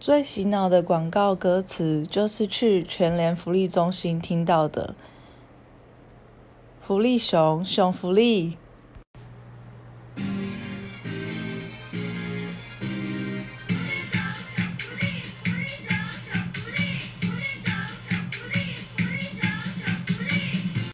最洗脑的广告歌词就是去全联福利中心听到的。福利熊熊福利。